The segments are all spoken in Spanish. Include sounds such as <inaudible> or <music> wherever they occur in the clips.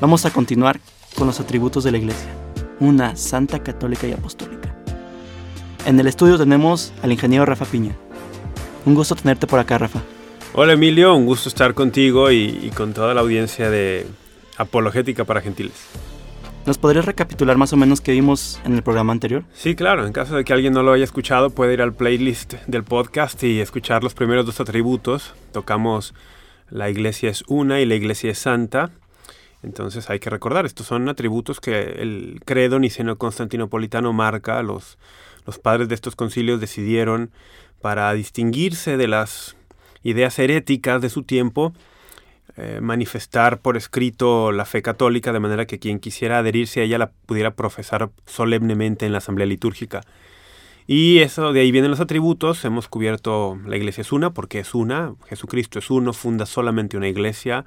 Vamos a continuar con los atributos de la Iglesia, una santa católica y apostólica. En el estudio tenemos al ingeniero Rafa Piña. Un gusto tenerte por acá, Rafa. Hola Emilio, un gusto estar contigo y, con toda la audiencia de Apologética para Gentiles. ¿Nos podrías recapitular más o menos qué vimos en el programa anterior? Sí, claro. En caso de que alguien no lo haya escuchado, puede ir al playlist del podcast y escuchar los primeros dos atributos. Tocamos la iglesia es una y la iglesia es santa. Entonces hay que recordar, estos son atributos que el credo niceno constantinopolitano marca, los, los padres de estos concilios decidieron para distinguirse de las ideas heréticas de su tiempo, eh, manifestar por escrito la fe católica de manera que quien quisiera adherirse a ella la pudiera profesar solemnemente en la asamblea litúrgica. Y eso, de ahí vienen los atributos. Hemos cubierto la iglesia es una, porque es una. Jesucristo es uno, funda solamente una iglesia.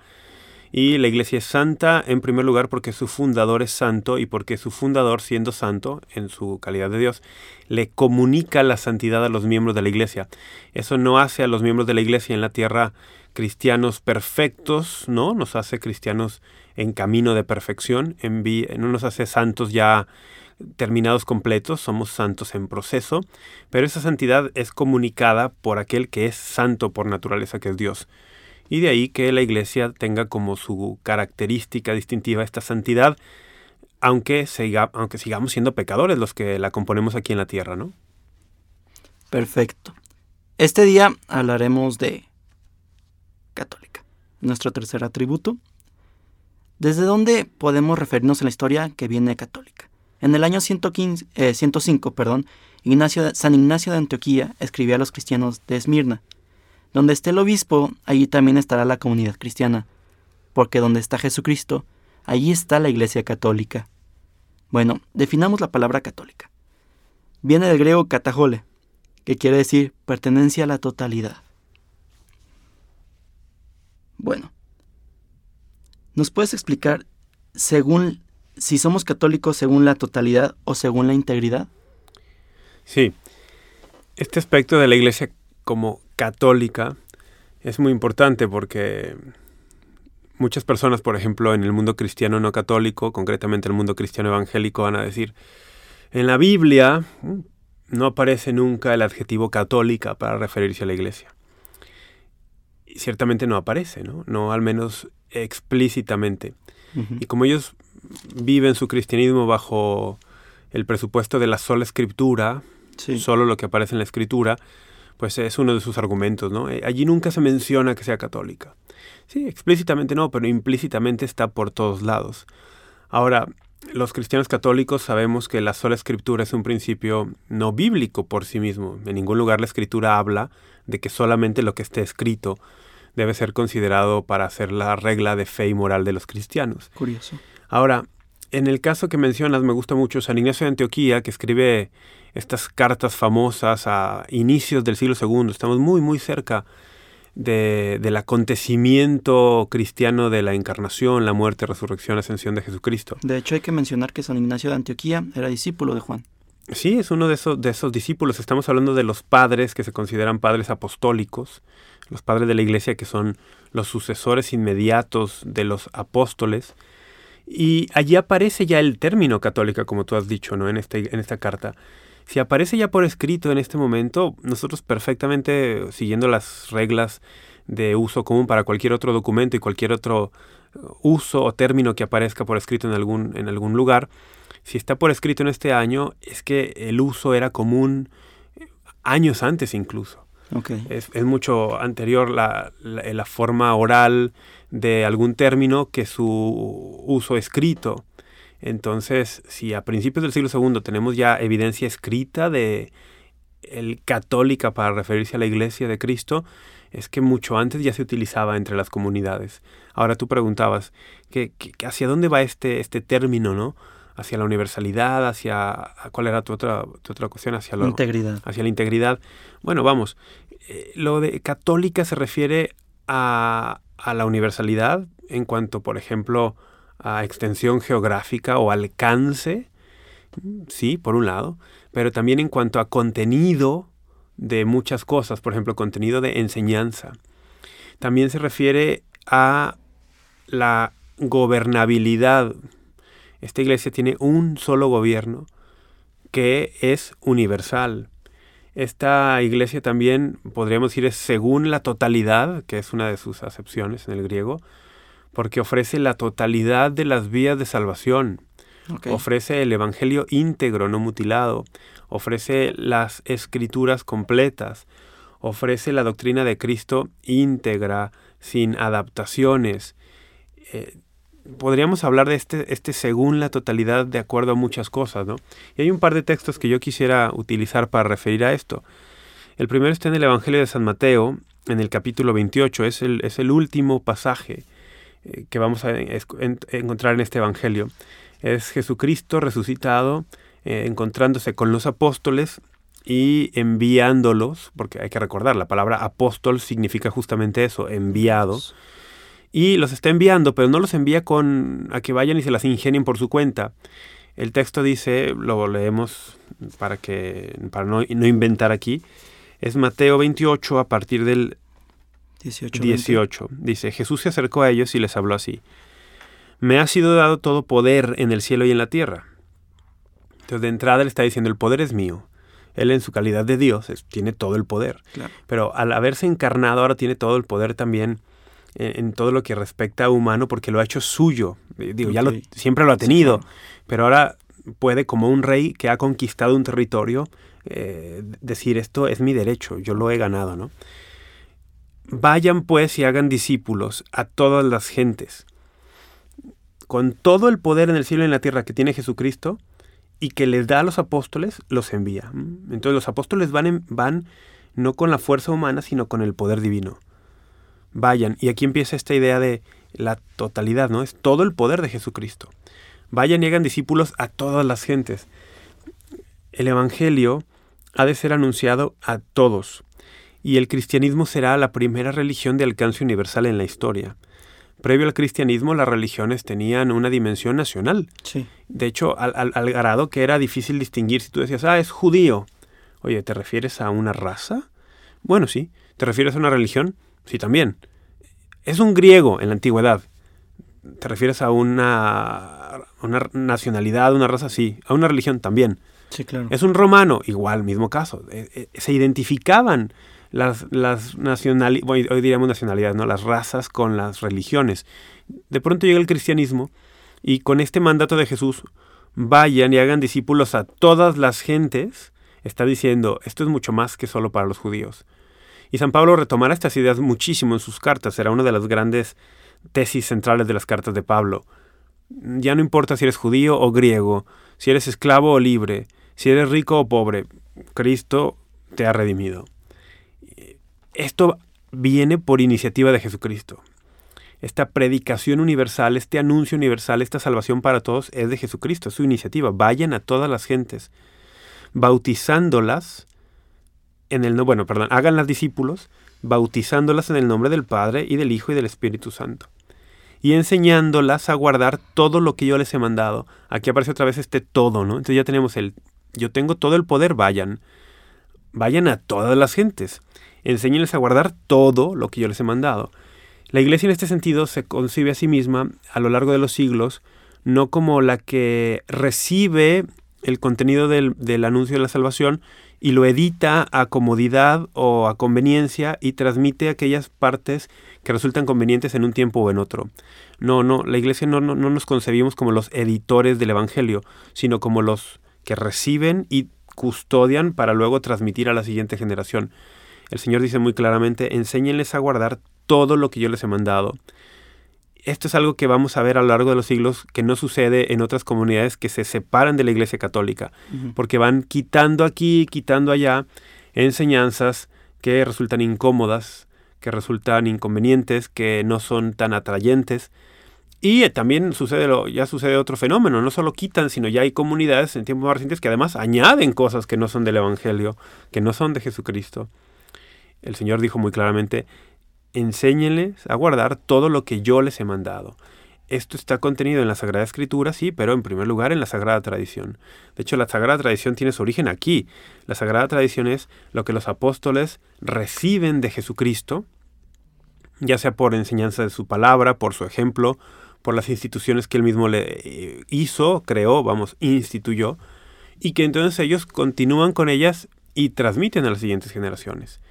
Y la iglesia es santa en primer lugar porque su fundador es santo y porque su fundador, siendo santo en su calidad de Dios, le comunica la santidad a los miembros de la iglesia. Eso no hace a los miembros de la iglesia en la tierra cristianos perfectos, ¿no? Nos hace cristianos en camino de perfección, en no nos hace santos ya terminados completos, somos santos en proceso, pero esa santidad es comunicada por aquel que es santo por naturaleza, que es Dios y de ahí que la iglesia tenga como su característica distintiva esta santidad, aunque, aunque sigamos siendo pecadores los que la componemos aquí en la tierra, ¿no? Perfecto. Este día hablaremos de católica, nuestro tercer atributo. ¿Desde dónde podemos referirnos en la historia que viene católica? En el año 115, 105, eh, perdón, Ignacio, San Ignacio de Antioquía escribía a los cristianos de Esmirna, donde esté el obispo, allí también estará la comunidad cristiana, porque donde está Jesucristo, allí está la Iglesia católica. Bueno, definamos la palabra católica. Viene del griego katajole, que quiere decir pertenencia a la totalidad. Bueno, ¿nos puedes explicar según si somos católicos según la totalidad o según la integridad? Sí. Este aspecto de la Iglesia como católica es muy importante porque muchas personas, por ejemplo, en el mundo cristiano no católico, concretamente el mundo cristiano evangélico, van a decir, en la Biblia mm, no aparece nunca el adjetivo católica para referirse a la iglesia. Y ciertamente no aparece, ¿no? No al menos explícitamente. Y como ellos viven su cristianismo bajo el presupuesto de la sola escritura, solo lo que aparece en la escritura, pues es uno de sus argumentos, ¿no? Eh, allí nunca se menciona que sea católica. Sí, explícitamente no, pero implícitamente está por todos lados. Ahora, los cristianos católicos sabemos que la sola escritura es un principio no bíblico por sí mismo. En ningún lugar la escritura habla de que solamente lo que esté escrito debe ser considerado para hacer la regla de fe y moral de los cristianos. Curioso. Ahora, en el caso que mencionas, me gusta mucho San Ignacio de Antioquía, que escribe estas cartas famosas a inicios del siglo II. Estamos muy, muy cerca del acontecimiento cristiano de la encarnación, la muerte, resurrección, ascensión de Jesucristo. De hecho, hay que mencionar que San Ignacio de Antioquía era discípulo de Juan. Sí, es uno de esos, de esos discípulos. Estamos hablando de los padres que se consideran padres apostólicos, los padres de la iglesia que son los sucesores inmediatos de los apóstoles. Y allí aparece ya el término católica, como tú has dicho, ¿no? En, este, en esta carta. Si aparece ya por escrito en este momento, nosotros perfectamente siguiendo las reglas de uso común para cualquier otro documento y cualquier otro uh, uso o término que aparezca por escrito en algún, en algún lugar, si está por escrito en este año, es que el uso era común eh, años antes incluso. Es, mucho anterior la, la, forma oral de algún término que su uso escrito. Entonces, si a principios del siglo II tenemos ya evidencia escrita de el católica para referirse a la iglesia de Cristo, es que mucho antes ya se utilizaba entre las comunidades. Ahora tú preguntabas, ¿qué, hacia dónde va este, este término, no? Hacia la universalidad, hacia... ¿Cuál era tu otra, tu otra cuestión? Hacia la integridad. Hacia la integridad. Bueno, vamos. Eh, lo de católica se refiere a, a la universalidad en cuanto, por ejemplo, a extensión geográfica o alcance, sí, por un lado, pero también en cuanto a contenido de muchas cosas, por ejemplo, contenido de enseñanza. También se refiere a la gobernabilidad. Esta iglesia tiene un solo gobierno que es universal. Esta iglesia también, podríamos decir, es según la totalidad, que es una de sus acepciones en el griego, porque ofrece la totalidad de las vías de salvación. Ofrece el Evangelio íntegro, no mutilado. Ofrece las escrituras completas. Ofrece la doctrina de Cristo íntegra, sin adaptaciones. Eh, podríamos hablar de este, este según la totalidad de acuerdo a muchas cosas, ¿no? Y hay un par de textos que yo quisiera utilizar para referir a esto. El primero está en el Evangelio de San Mateo, en el capítulo 28, es el, es el último pasaje eh, que vamos a encontrar en este Evangelio es Jesucristo resucitado, eh, encontrándose con los apóstoles y enviándolos, porque hay que recordar, la palabra apóstol significa justamente eso, enviados. Y los está enviando, pero no los envía con a que vayan y se las ingenien por su cuenta. El texto dice, lo leemos para que para no, no inventar aquí, es Mateo 28 a partir del 18. 18. Dice, Jesús se acercó a ellos y les habló así. Me ha sido dado todo poder en el cielo y en la tierra. Entonces de entrada le está diciendo, el poder es mío. Él en su calidad de Dios tiene todo el poder. Pero al haberse encarnado ahora tiene todo el poder también en, todo lo que respecta a humano porque lo ha hecho suyo. Eh, digo, ya lo, siempre lo ha tenido, pero ahora puede como un rey que ha conquistado un territorio eh, decir esto es mi derecho, yo lo he ganado, ¿no? Vayan pues y hagan discípulos a todas las gentes con todo el poder en el cielo y en la tierra que tiene Jesucristo y que les da a los apóstoles, los envía. Entonces los apóstoles van, van no con la fuerza humana, sino con el poder divino. Vayan, y aquí empieza esta idea de la totalidad, ¿no? Es todo el poder de Jesucristo. Vayan y hagan discípulos a todas las gentes. El Evangelio ha de ser anunciado a todos, y el cristianismo será la primera religión de alcance universal en la historia. Previo al cristianismo, las religiones tenían una dimensión nacional. Sí. De hecho, al, grado que era difícil distinguir si tú decías, ah, es judío. Oye, ¿te refieres a una raza? Bueno, sí. ¿Te refieres a una religión? Sí, también. Es un griego en la antigüedad. ¿Te refieres a una, una nacionalidad, una raza? Sí. A una religión también. Sí, claro. Es un romano, igual, mismo caso. Eh, eh, se identificaban las, las nacionalidades, hoy diríamos nacionalidades, ¿no? las razas con las religiones. De pronto llega el cristianismo y con este mandato de Jesús, vayan y hagan discípulos a todas las gentes, está diciendo, esto es mucho más que solo para los judíos. Y San Pablo retomará estas ideas muchísimo en sus cartas, será una de las grandes tesis centrales de las cartas de Pablo. Ya no importa si eres judío o griego, si eres esclavo o libre, si eres rico o pobre, Cristo te ha redimido. Esto viene por iniciativa de Jesucristo. Esta predicación universal, este anuncio universal, esta salvación para todos es de Jesucristo, es su iniciativa. Vayan a todas las gentes, bautizándolas en el bueno, perdón, hagan las discípulos, bautizándolas en el nombre del Padre y del Hijo y del Espíritu Santo. Y enseñándolas a guardar todo lo que yo les he mandado. Aquí aparece otra vez este todo, ¿no? Entonces ya tenemos el yo tengo todo el poder, vayan. Vayan a todas las gentes enséñenles a guardar todo lo que yo les he mandado. La iglesia en este sentido se concibe a sí misma a lo largo de los siglos no como la que recibe el contenido del, anuncio de la salvación y lo edita a comodidad o a conveniencia y transmite aquellas partes que resultan convenientes en un tiempo o en otro. No, no, la iglesia no, no, no nos concebimos como los editores del Evangelio, sino como los que reciben y custodian para luego transmitir a la siguiente generación. El Señor dice muy claramente, enséñenles a guardar todo lo que yo les he mandado. Esto es algo que vamos a ver a lo largo de los siglos que no sucede en otras comunidades que se separan de la Iglesia Católica, porque van quitando aquí, quitando allá enseñanzas que resultan incómodas, que resultan inconvenientes, que no son tan atrayentes. Y eh, también sucede lo, ya sucede otro fenómeno, no solo quitan, sino ya hay comunidades en tiempos más recientes que además añaden cosas que no son del Evangelio, que no son de Jesucristo. El Señor dijo muy claramente, enséñenles a guardar todo lo que yo les he mandado. Esto está contenido en la Sagrada Escritura, sí, pero en primer lugar en la Sagrada Tradición. De hecho, la Sagrada Tradición tiene su origen aquí. La Sagrada Tradición es lo que los apóstoles reciben de Jesucristo, ya sea por enseñanza de su palabra, por su ejemplo, por las instituciones que él mismo le eh, hizo, creó, vamos, instituyó, y que entonces ellos continúan con ellas y transmiten a las siguientes generaciones.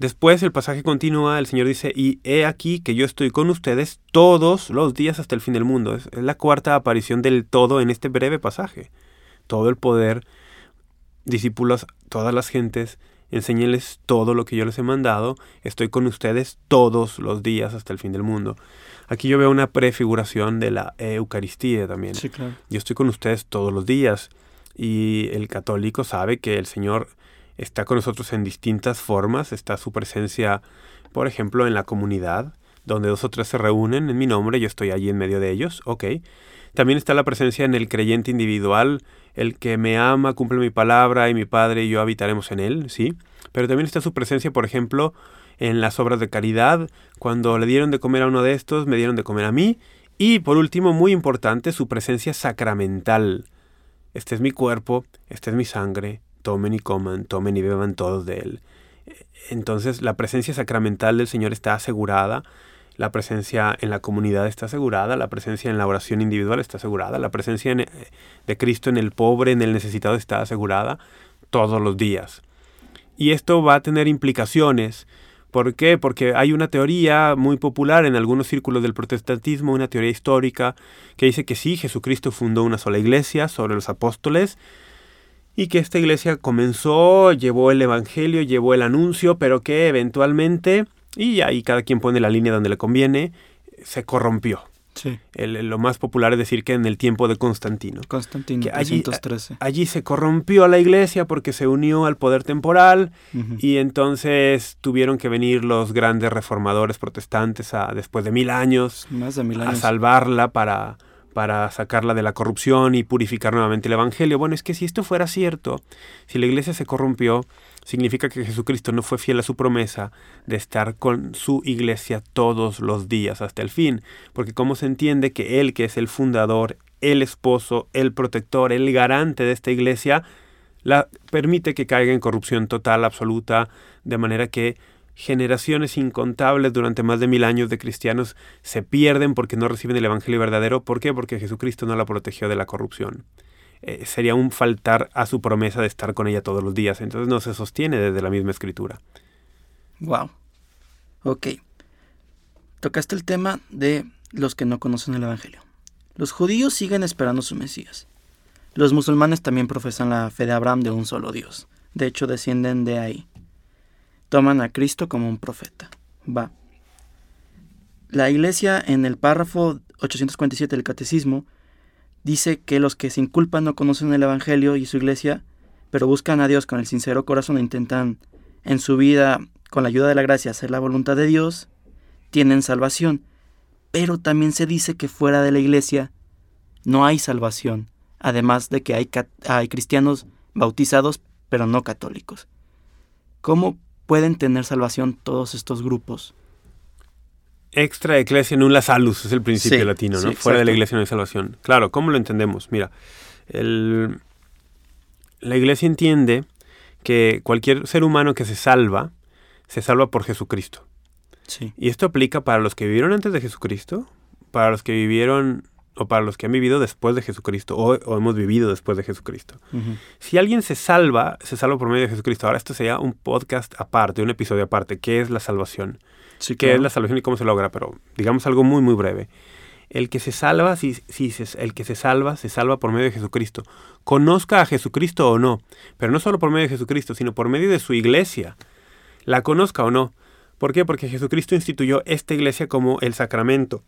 Después el pasaje continúa, el Señor dice, y he aquí que yo estoy con ustedes todos los días hasta el fin del mundo. Es, la cuarta aparición del todo en este breve pasaje. Todo el poder, discípulos, todas las gentes, enséñenles todo lo que yo les he mandado, estoy con ustedes todos los días hasta el fin del mundo. Aquí yo veo una prefiguración de la Eucaristía también. Sí, claro. Yo estoy con ustedes todos los días y el católico sabe que el Señor está con nosotros en distintas formas, está su presencia, por ejemplo, en la comunidad, donde dos o tres se reúnen en mi nombre, yo estoy allí en medio de ellos, ok. También está la presencia en el creyente individual, el que me ama, cumple mi palabra y mi Padre y yo habitaremos en él, ¿sí? Pero también está su presencia, por ejemplo, en las obras de caridad. Cuando le dieron de comer a uno de estos, me dieron de comer a mí. Y por último, muy importante, su presencia sacramental. Este es mi cuerpo, esta es mi sangre, tomen y coman, tomen y beban todos de él. Entonces la presencia sacramental del Señor está asegurada, la presencia en la comunidad está asegurada, la presencia en la oración individual está asegurada, la presencia de Cristo en el pobre, en el necesitado está asegurada todos los días. Y esto va a tener implicaciones ¿Por qué? Porque hay una teoría muy popular en algunos círculos del protestantismo, una teoría histórica, que dice que sí, Jesucristo fundó una sola iglesia sobre los apóstoles y que esta iglesia comenzó, llevó el Evangelio, llevó el anuncio, pero que eventualmente, y ahí cada quien pone la línea donde le conviene, se corrompió. lo más popular es decir que en el tiempo de Constantino. Constantino, allí, allí, se corrompió la iglesia porque se unió al poder temporal y entonces tuvieron que venir los grandes reformadores protestantes a, después de mil años, Más de mil años. a salvarla para, para sacarla de la corrupción y purificar nuevamente el Evangelio. Bueno, es que si esto fuera cierto, si la iglesia se corrompió, significa que Jesucristo no fue fiel a su promesa de estar con su iglesia todos los días hasta el fin, porque cómo se entiende que Él, que es el fundador, el esposo, el protector, el garante de esta iglesia, la permite que caiga en corrupción total, absoluta, de manera que generaciones incontables durante más de mil años de cristianos se pierden porque no reciben el Evangelio verdadero. ¿Por qué? Porque Jesucristo no la protegió de la corrupción. Eh, sería un faltar a su promesa de estar con ella todos los días. Entonces no se sostiene desde la misma escritura. Wow. Ok. Tocaste el tema de los que no conocen el Evangelio. Los judíos siguen esperando su Mesías. Los musulmanes también profesan la fe de Abraham de un solo Dios. De hecho, descienden de ahí toman a Cristo como un profeta. Va. La iglesia en el párrafo 847 del Catecismo dice que los que se inculpan no conocen el Evangelio y su iglesia, pero buscan a Dios con el sincero corazón e intentan en su vida, con la ayuda de la gracia, hacer la voluntad de Dios, tienen salvación. Pero también se dice que fuera de la iglesia no hay salvación, además de que hay, hay cristianos bautizados pero no católicos. ¿Cómo pueden tener salvación todos estos grupos. Extra eclesia nulla salus es el principio latino, ¿no? Fuera de la iglesia no hay salvación. Claro, ¿cómo lo entendemos? Mira, la iglesia entiende que cualquier ser humano que se salva, se salva por Jesucristo. Sí. Y esto aplica para los que vivieron antes de Jesucristo, para los que vivieron o para los que han vivido después de Jesucristo o, hemos vivido después de Jesucristo. Si alguien se salva, se salva por medio de Jesucristo. Ahora esto sería un podcast aparte, un episodio aparte. ¿Qué es la salvación? Sí, ¿Qué es la salvación y cómo se logra? Pero digamos algo muy, muy breve. El que se salva, si, si el que se salva, se salva por medio de Jesucristo. Conozca a Jesucristo o no, pero no solo por medio de Jesucristo, sino por medio de su iglesia. La conozca o no. ¿Por qué? Porque Jesucristo instituyó esta iglesia como el sacramento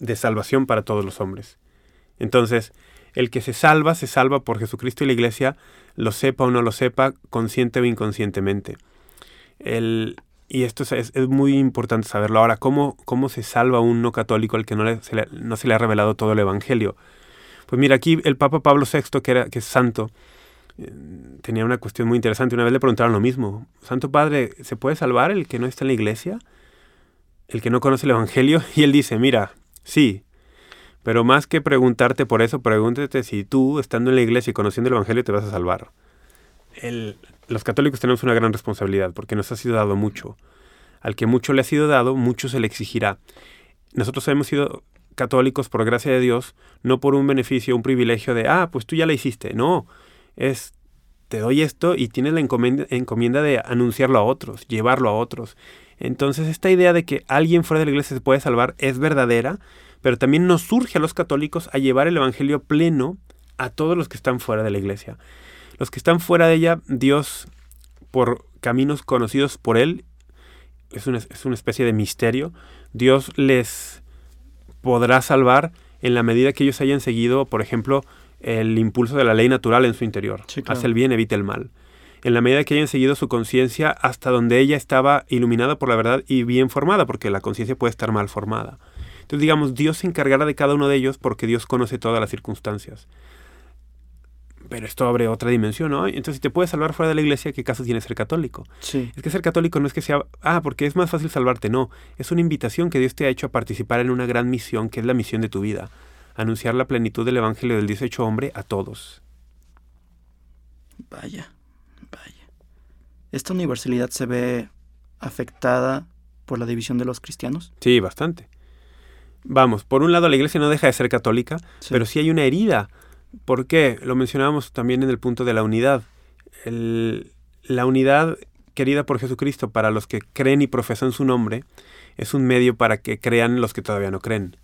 de salvación para todos los hombres. Entonces, el que se salva, se salva por Jesucristo y la iglesia, lo sepa o no lo sepa, consciente o inconscientemente. El, y esto es, muy importante saberlo. Ahora, ¿cómo, ¿cómo se salva un no católico al que no, se le, no se le ha revelado todo el Evangelio? Pues mira, aquí el Papa Pablo VI, que, era, que es santo, eh, tenía una cuestión muy interesante. Una vez le preguntaron lo mismo. Santo Padre, ¿se puede salvar el que no está en la iglesia? ¿El que no conoce el Evangelio? <laughs> Y él dice, mira, sí, pero más que preguntarte por eso, pregúntate si tú, estando en la iglesia y conociendo el Evangelio, te vas a salvar. Los católicos tenemos una gran responsabilidad porque nos ha sido dado mucho. Al que mucho le ha sido dado, mucho se le exigirá. Nosotros hemos sido católicos por gracia de Dios, no por un beneficio, un privilegio de, ah, pues tú ya la hiciste. No, es, te doy esto y tienes la encomienda de anunciarlo a otros, llevarlo a otros. Entonces esta idea de que alguien fuera de la iglesia se puede salvar es verdadera, pero también nos surge a los católicos a llevar el Evangelio pleno a todos los que están fuera de la iglesia. Los que están fuera de ella, Dios, por caminos conocidos por Él, es una, es una especie de misterio, Dios les podrá salvar en la medida que ellos hayan seguido, por ejemplo, el impulso de la ley natural en su interior. Hace el bien, evita el mal. En la medida que hayan seguido su conciencia hasta donde ella estaba iluminada por la verdad y bien formada, porque la conciencia puede estar mal formada. Entonces, digamos, Dios se encargará de cada uno de ellos porque Dios conoce todas las circunstancias pero esto abre otra dimensión, ¿no? Entonces, si te puedes salvar fuera de la iglesia, ¿qué caso tiene ser católico? Sí. Es que ser católico no es que sea, ah, porque es más fácil salvarte, no. Es una invitación que Dios te ha hecho a participar en una gran misión, que es la misión de tu vida. Anunciar la plenitud del Evangelio del 18 hombre a todos. Vaya, vaya. ¿Esta universalidad se ve afectada por la división de los cristianos? Sí, bastante. Vamos, por un lado la iglesia no deja de ser católica, pero sí hay una herida ¿Por qué? Lo mencionábamos también en el punto de la unidad. la unidad querida por Jesucristo para los que creen y profesan su nombre es un medio para que crean los que todavía no creen.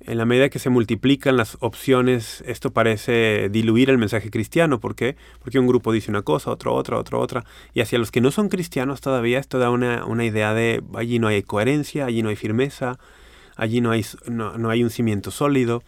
En la medida que se multiplican las opciones, esto parece diluir el mensaje cristiano. ¿Por qué? Porque un grupo dice una cosa, otro otra, otro otra. Y hacia los que no son cristianos todavía esto da una, una idea de allí no hay coherencia, allí no hay firmeza, allí no hay, no hay un cimiento sólido.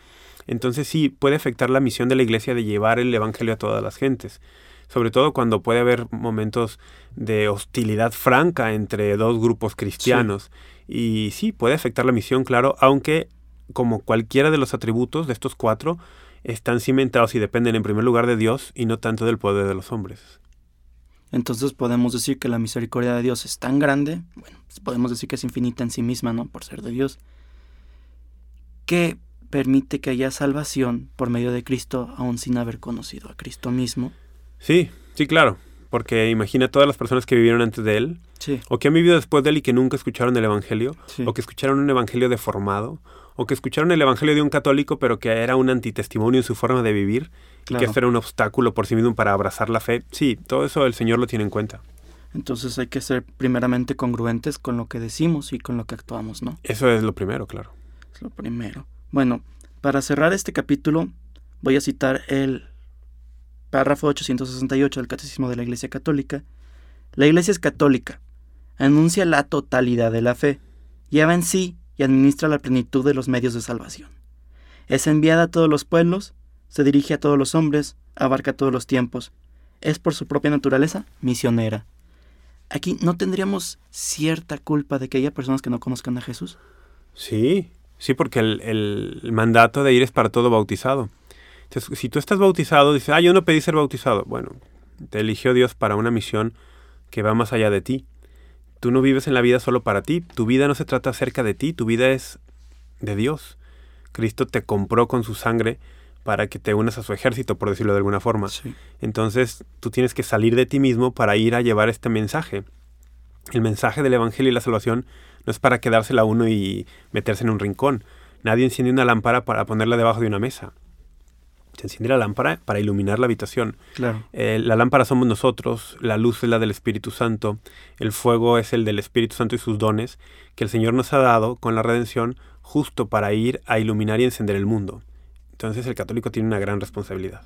Entonces sí, puede afectar la misión de la iglesia de llevar el Evangelio a todas las gentes. Sobre todo cuando puede haber momentos de hostilidad franca entre dos grupos cristianos. Y sí, puede afectar la misión, claro, aunque como cualquiera de los atributos de estos cuatro, están cimentados y dependen en primer lugar de Dios y no tanto del poder de los hombres. Entonces podemos decir que la misericordia de Dios es tan grande, bueno, podemos decir que es infinita en sí misma, ¿no? Por ser de Dios, que permite que haya salvación por medio de Cristo aún sin haber conocido a Cristo mismo. Sí, sí, claro, porque imagina todas las personas que vivieron antes de Él, o que han vivido después de Él y que nunca escucharon el Evangelio, o que escucharon un Evangelio deformado, o que escucharon el Evangelio de un católico pero que era un antitestimonio en su forma de vivir, y que esto era un obstáculo por sí mismo para abrazar la fe. Sí, todo eso el Señor lo tiene en cuenta. Entonces hay que ser primeramente congruentes con lo que decimos y con lo que actuamos, ¿no? Eso es lo primero, claro. Es lo primero. Bueno, para cerrar este capítulo voy a citar el párrafo 868 del Catecismo de la Iglesia Católica. La Iglesia es católica, anuncia la totalidad de la fe, lleva en sí administra la plenitud de los medios de salvación. Es enviada a todos los pueblos, se dirige a todos los hombres, abarca todos los tiempos. Es por su propia naturaleza misionera. Aquí no tendríamos cierta culpa de que haya personas que no conozcan a Jesús. Sí, Sí, porque el, mandato de ir es para todo bautizado. Entonces, si tú estás bautizado, dices, ah, yo no pedí ser bautizado. Bueno, te eligió Dios para una misión que va más allá de ti. Tú no vives en la vida solo para ti. Tu vida no se trata acerca de ti. Tu vida es de Dios. Cristo te compró con su sangre para que te unas a su ejército, por decirlo de alguna forma. Entonces, tú tienes que salir de ti mismo para ir a llevar este mensaje. El mensaje del Evangelio y la salvación no es para quedársela uno y meterse en un rincón. Nadie enciende una lámpara para ponerla debajo de una mesa. Se enciende la lámpara para iluminar la habitación. Claro. Eh, la lámpara somos nosotros, la luz es la del Espíritu Santo, el fuego es el del Espíritu Santo y sus dones, que el Señor nos ha dado con la redención justo para ir a iluminar y encender el mundo. Entonces el católico tiene una gran responsabilidad.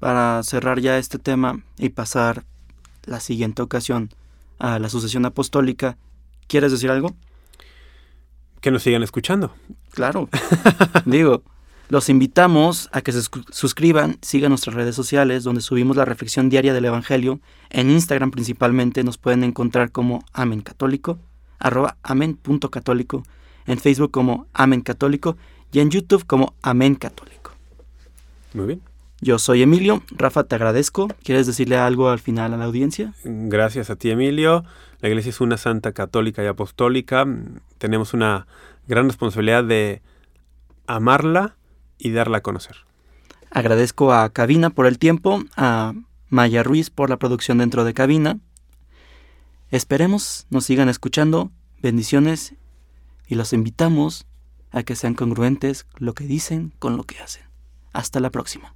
Para cerrar ya este tema y pasar la siguiente ocasión a la sucesión apostólica, ¿quieres decir algo? que nos sigan escuchando. Claro. <laughs> Digo, los invitamos a que se suscriban, sigan nuestras redes sociales donde subimos la reflexión diaria del Evangelio. En Instagram principalmente nos pueden encontrar como Amén Católico. arroba amen.católico, en Facebook como Amen Católico y en YouTube como Amen Católico. Muy bien. Yo soy Emilio. Rafa, te agradezco. ¿Quieres decirle algo al final a la audiencia? Gracias a ti, Emilio. La iglesia es una santa católica y apostólica. Tenemos una gran responsabilidad de amarla y darla a conocer. Agradezco a Cabina por el tiempo, a Maya Ruiz por la producción dentro de Cabina. Esperemos nos sigan escuchando. Bendiciones y los invitamos a que sean congruentes lo que dicen con lo que hacen. Hasta la próxima.